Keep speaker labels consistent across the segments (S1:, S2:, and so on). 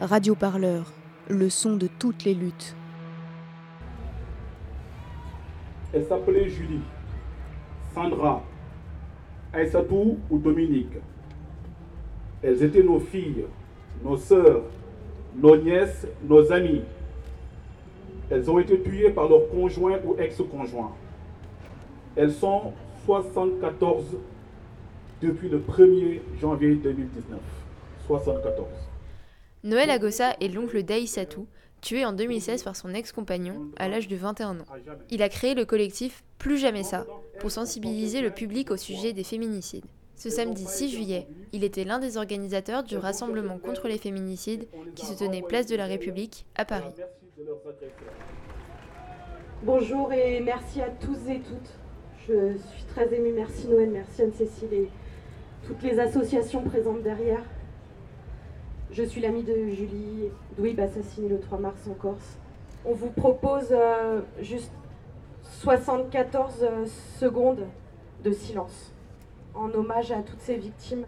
S1: Radio Parleur, le son de toutes les luttes.
S2: Elle s'appelait Julie, Sandra, Aïssatou ou Dominique. Elles étaient nos filles, nos sœurs, nos nièces, nos amies. Elles ont été tuées par leurs conjoints ou ex-conjoints. Elles sont 74 depuis le 1er janvier 2019. 74.
S1: Noël Agossa est l'oncle d'Aïssatou, tué en 2016 par son ex-compagnon à l'âge de 21 ans. Il a créé le collectif Plus jamais ça pour sensibiliser le public au sujet des féminicides. Ce samedi 6 juillet, il était l'un des organisateurs du rassemblement contre les féminicides qui se tenait place de la République à Paris.
S3: Bonjour et merci à tous et toutes. Je suis très émue. Merci Noël, merci Anne-Cécile et toutes les associations présentes derrière. Je suis l'amie de Julie Douib, assassinée le 3 mars en Corse. On vous propose euh, juste 74 euh, secondes de silence en hommage à toutes ces victimes.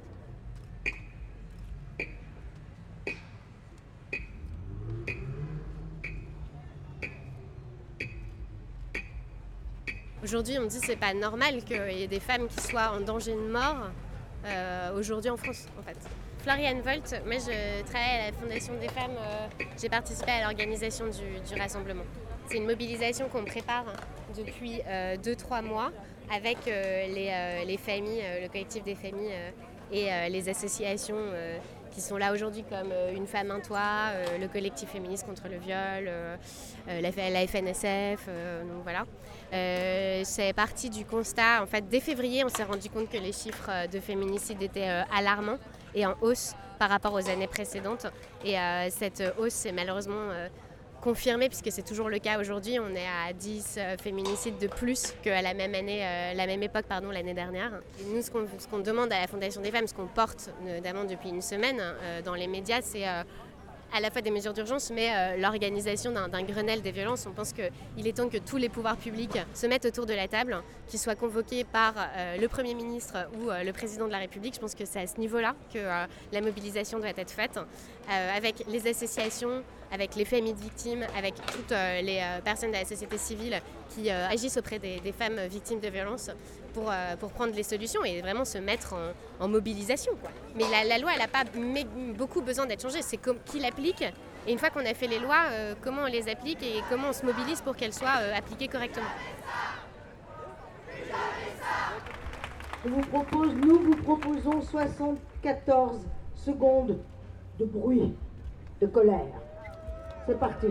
S4: Aujourd'hui, on me dit que c'est pas normal qu'il y ait des femmes qui soient en danger de mort euh, aujourd'hui en France, en fait. Floriane Volt, moi je travaille à la Fondation des femmes, euh, j'ai participé à l'organisation du, rassemblement. C'est une mobilisation qu'on prépare depuis 2-3 euh, mois avec les, les, familles, le collectif des familles et les associations qui sont là aujourd'hui comme Une femme, un toit, le collectif féministe contre le viol, la, FNSF, voilà. Euh, c'est parti du constat, en fait, dès février, on s'est rendu compte que les chiffres euh, de féminicide étaient euh, alarmants et en hausse par rapport aux années précédentes. Et cette hausse s'est malheureusement confirmée, puisque c'est toujours le cas aujourd'hui. On est à 10 féminicides de plus qu'à la même année, la même époque, l'année dernière. nous, ce qu'on, demande à la Fondation des femmes, ce qu'on porte notamment depuis une semaine dans les médias, c'est à la fois des mesures d'urgence, mais euh, l'organisation d'un Grenelle des violences. On pense qu'il est temps que tous les pouvoirs publics se mettent autour de la table, qu'ils soient convoqués par euh, le Premier ministre ou euh, le Président de la République. Je pense que c'est à ce niveau-là que la mobilisation doit être faite, avec les associations, avec les familles de victimes, avec toutes les personnes de la société civile qui agissent auprès des, femmes victimes de violences pour, pour prendre les solutions et vraiment se mettre en, mobilisation. Mais la, loi, elle n'a pas beaucoup besoin d'être changée. C'est qui l'applique et une fois qu'on a fait les lois, euh, comment on les applique et comment on se mobilise pour qu'elles soient euh, appliquées correctement.
S3: Nous vous proposons 74 secondes de bruit, de colère. C'est parti.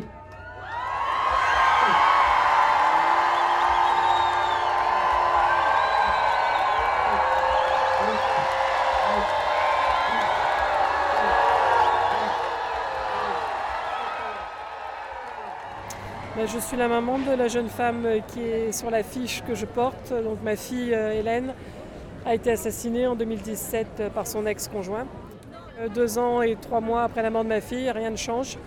S5: Ben, je suis la maman de la jeune femme qui est sur la fiche que je porte. Donc ma fille euh, Hélène a été assassinée en 2017 par son ex-conjoint. Euh, deux ans et trois mois après la mort de ma fille, rien ne change.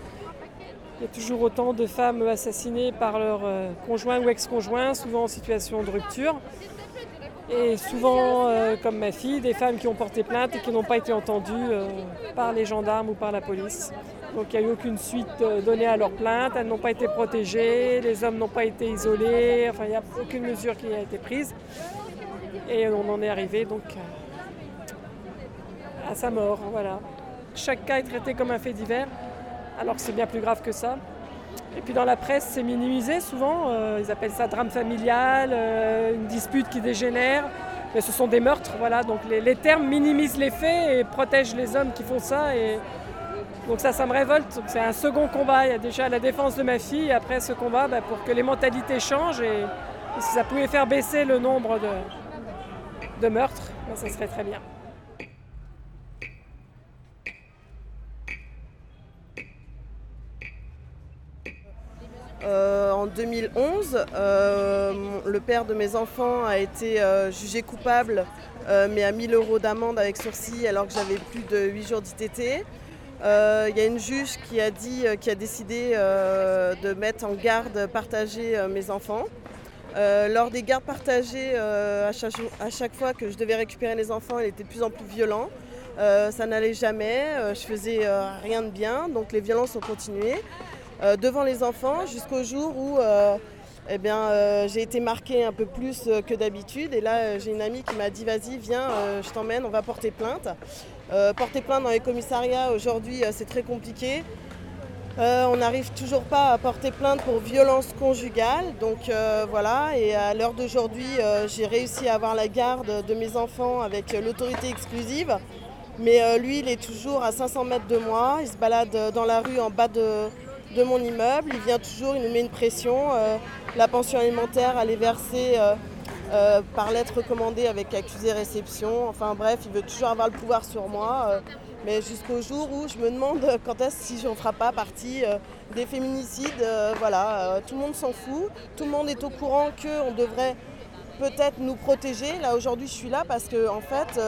S5: Il y a toujours autant de femmes assassinées par leur euh, conjoint ou ex-conjoint, souvent en situation de rupture. Et souvent, comme ma fille, des femmes qui ont porté plainte et qui n'ont pas été entendues par les gendarmes ou par la police. Donc il n'y a eu aucune suite euh, donnée à leur plainte, elles n'ont pas été protégées, les hommes n'ont pas été isolés, enfin il n'y a aucune mesure qui a été prise. Et on en est arrivé donc euh, à sa mort. Voilà. Chaque cas est traité comme un fait divers, alors que c'est bien plus grave que ça. Et puis dans la presse, c'est minimisé souvent. Euh, ils appellent ça drame familial, une dispute qui dégénère. Mais ce sont des meurtres, voilà. Donc les, les, termes minimisent les faits et protègent les hommes qui font ça. Et donc ça, ça me révolte. C'est un second combat. Il y a déjà la défense de ma fille. après ce combat, bah, pour que les mentalités changent et, si ça pouvait faire baisser le nombre de, meurtres, bah, ça serait très bien.
S6: Euh, en 2011, euh, le père de mes enfants a été euh, jugé coupable, mais à 1000 euros d'amende avec sursis alors que j'avais plus de 8 jours d'ITT. Il y a une juge qui a, dit, qui a décidé de mettre en garde partagée mes enfants. lors des gardes partagées, à chaque, fois que je devais récupérer les enfants, il était de plus en plus violent. ça n'allait jamais, je faisais rien de bien, donc les violences ont continué devant les enfants jusqu'au jour où eh bien, j'ai été marquée un peu plus que d'habitude. Et là, j'ai une amie qui m'a dit Vas-y, viens, je t'emmène, on va porter plainte. porter plainte dans les commissariats, aujourd'hui, c'est très compliqué. Euh, on n'arrive toujours pas à porter plainte pour violence conjugale. Donc euh, voilà, et à l'heure d'aujourd'hui, euh, j'ai réussi à avoir la garde de mes enfants avec l'autorité exclusive. Mais lui, il est toujours à 500 mètres de moi. Il se balade dans la rue en bas de, de mon immeuble. Il vient toujours, il nous met une pression. la pension alimentaire, elle est versée par lettre recommandée avec accusé réception. Enfin bref, il veut toujours avoir le pouvoir sur moi mais jusqu'au jour où je me demande quand est-ce si je ne ferai pas partie euh, des féminicides. Euh, voilà, euh, tout le monde s'en fout, tout le monde est au courant qu'on devrait peut-être nous protéger. Là aujourd'hui je suis là parce que en fait,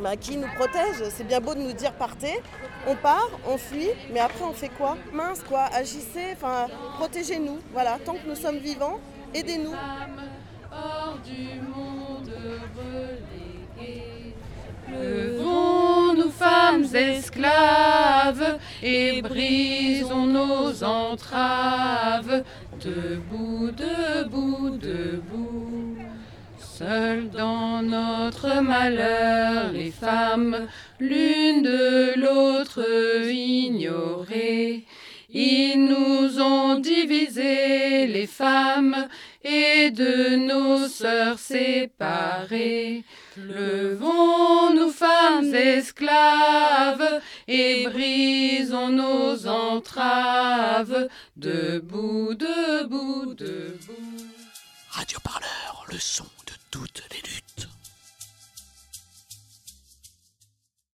S6: bah, qui nous protège? C'est bien beau de nous dire partez, on part, on fuit, mais après on fait quoi? Mince quoi, agissez, enfin protégez-nous. Voilà, tant que nous sommes vivants, aidez-nous. Hors du monde
S7: Levons-nous femmes esclaves et brisons nos entraves. Debout, debout, debout. Seules dans notre malheur, les femmes, l'une de l'autre ignorées. Ils nous ont divisé les femmes et de nos sœurs séparées. Levons-nous femmes esclaves et brisons nos entraves. Debout, debout, debout.
S8: Radio Parleur, le son toutes les luttes.